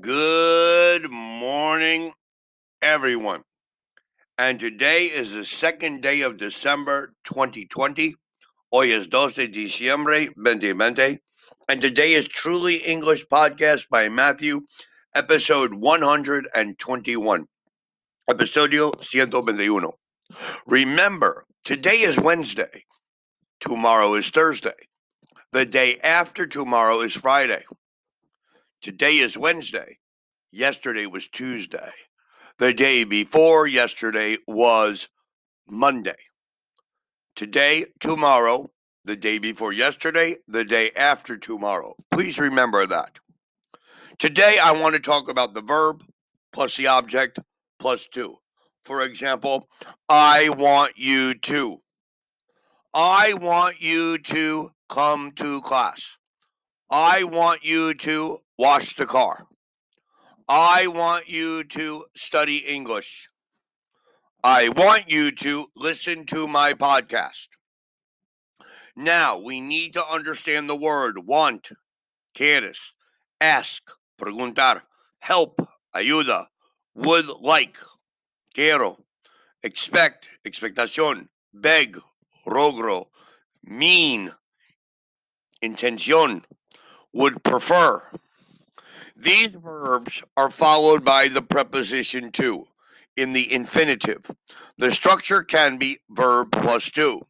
Good morning, everyone. And today is the second day of December 2020. Hoy es 2 de diciembre 2020. And today is Truly English Podcast by Matthew, episode 121. Episodio 121. Remember, today is Wednesday. Tomorrow is Thursday. The day after tomorrow is Friday. Today is Wednesday. Yesterday was Tuesday. The day before yesterday was Monday. Today, tomorrow, the day before yesterday, the day after tomorrow. Please remember that. Today, I want to talk about the verb plus the object plus two. For example, I want you to. I want you to come to class. I want you to wash the car. I want you to study English. I want you to listen to my podcast. Now, we need to understand the word want, quieres, ask, preguntar, help, ayuda, would like, quiero, expect, expectación, beg, rogro, mean, intención, would prefer. These verbs are followed by the preposition to in the infinitive. The structure can be verb plus to.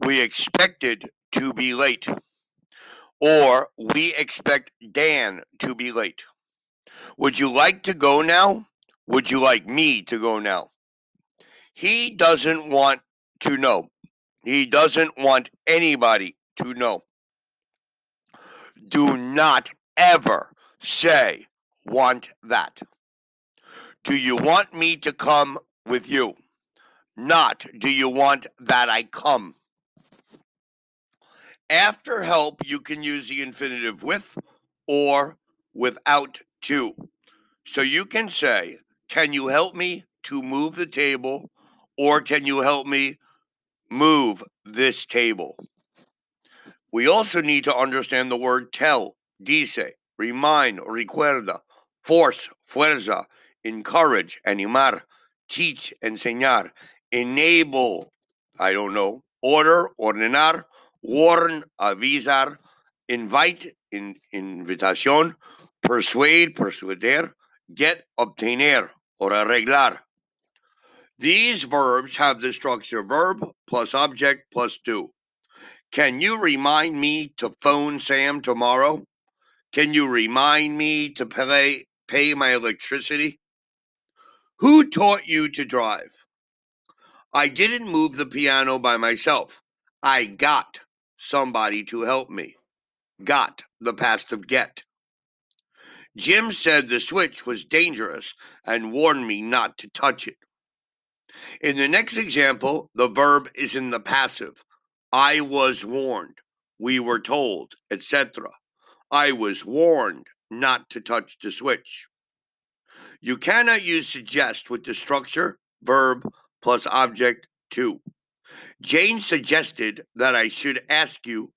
We expected to be late. Or we expect Dan to be late. Would you like to go now? Would you like me to go now? He doesn't want to know. He doesn't want anybody to know. Do not ever say, want that. Do you want me to come with you? Not, do you want that I come? After help, you can use the infinitive with or without to. So you can say, Can you help me to move the table? Or can you help me move this table? We also need to understand the word tell, dice, remind, recuerda, force, fuerza, encourage, animar, teach, enseñar, enable, I don't know, order, ordenar, warn, avisar, invite, in, invitación, persuade, persuader, get, obtener, or arreglar. These verbs have the structure verb plus object plus do. Can you remind me to phone Sam tomorrow? Can you remind me to pay, pay my electricity? Who taught you to drive? I didn't move the piano by myself. I got somebody to help me. Got the past of get. Jim said the switch was dangerous and warned me not to touch it. In the next example, the verb is in the passive. I was warned, we were told, etc. I was warned not to touch the switch. You cannot use suggest with the structure, verb, plus object to. Jane suggested that I should ask you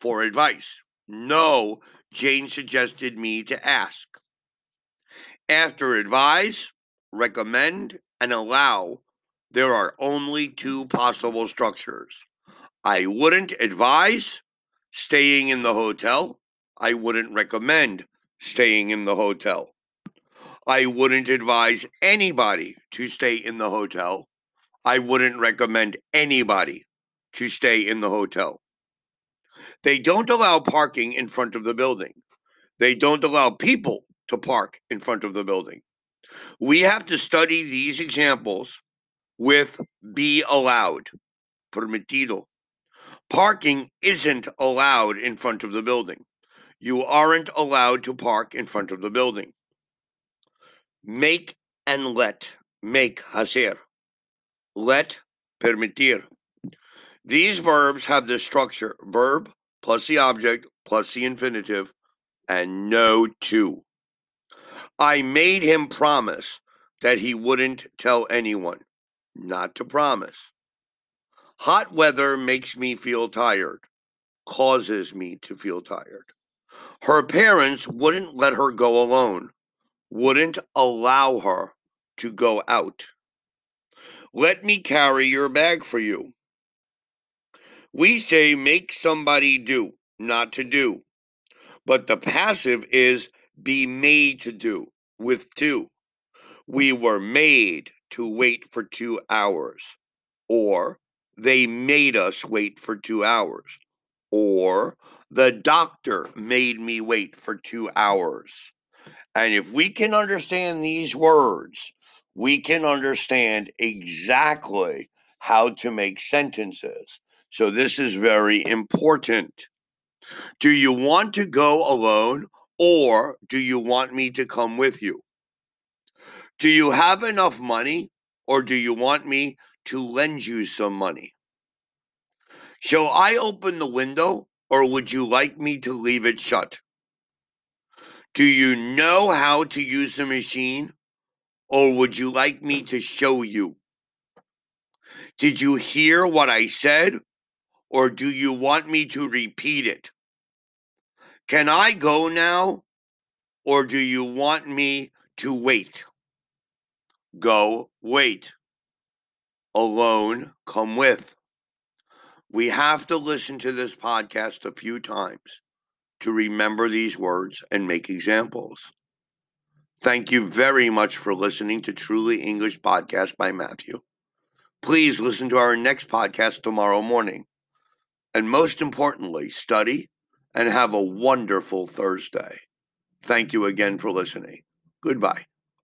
for advice. No, Jane suggested me to ask. After advise, recommend, and allow, there are only two possible structures. I wouldn't advise staying in the hotel. I wouldn't recommend staying in the hotel. I wouldn't advise anybody to stay in the hotel. I wouldn't recommend anybody to stay in the hotel. They don't allow parking in front of the building. They don't allow people to park in front of the building. We have to study these examples with be allowed, permitido. Parking isn't allowed in front of the building. You aren't allowed to park in front of the building. Make and let. Make, hacer. Let, permitir. These verbs have the structure verb plus the object plus the infinitive and no to. I made him promise that he wouldn't tell anyone. Not to promise. Hot weather makes me feel tired, causes me to feel tired. Her parents wouldn't let her go alone, wouldn't allow her to go out. Let me carry your bag for you. We say make somebody do, not to do. But the passive is be made to do with two. We were made to wait for two hours. Or they made us wait for two hours. Or the doctor made me wait for two hours. And if we can understand these words, we can understand exactly how to make sentences. So, this is very important. Do you want to go alone or do you want me to come with you? Do you have enough money or do you want me to lend you some money? Shall I open the window or would you like me to leave it shut? Do you know how to use the machine or would you like me to show you? Did you hear what I said or do you want me to repeat it? Can I go now or do you want me to wait? Go, wait. Alone, come with. We have to listen to this podcast a few times to remember these words and make examples. Thank you very much for listening to Truly English Podcast by Matthew. Please listen to our next podcast tomorrow morning. And most importantly, study and have a wonderful Thursday. Thank you again for listening. Goodbye.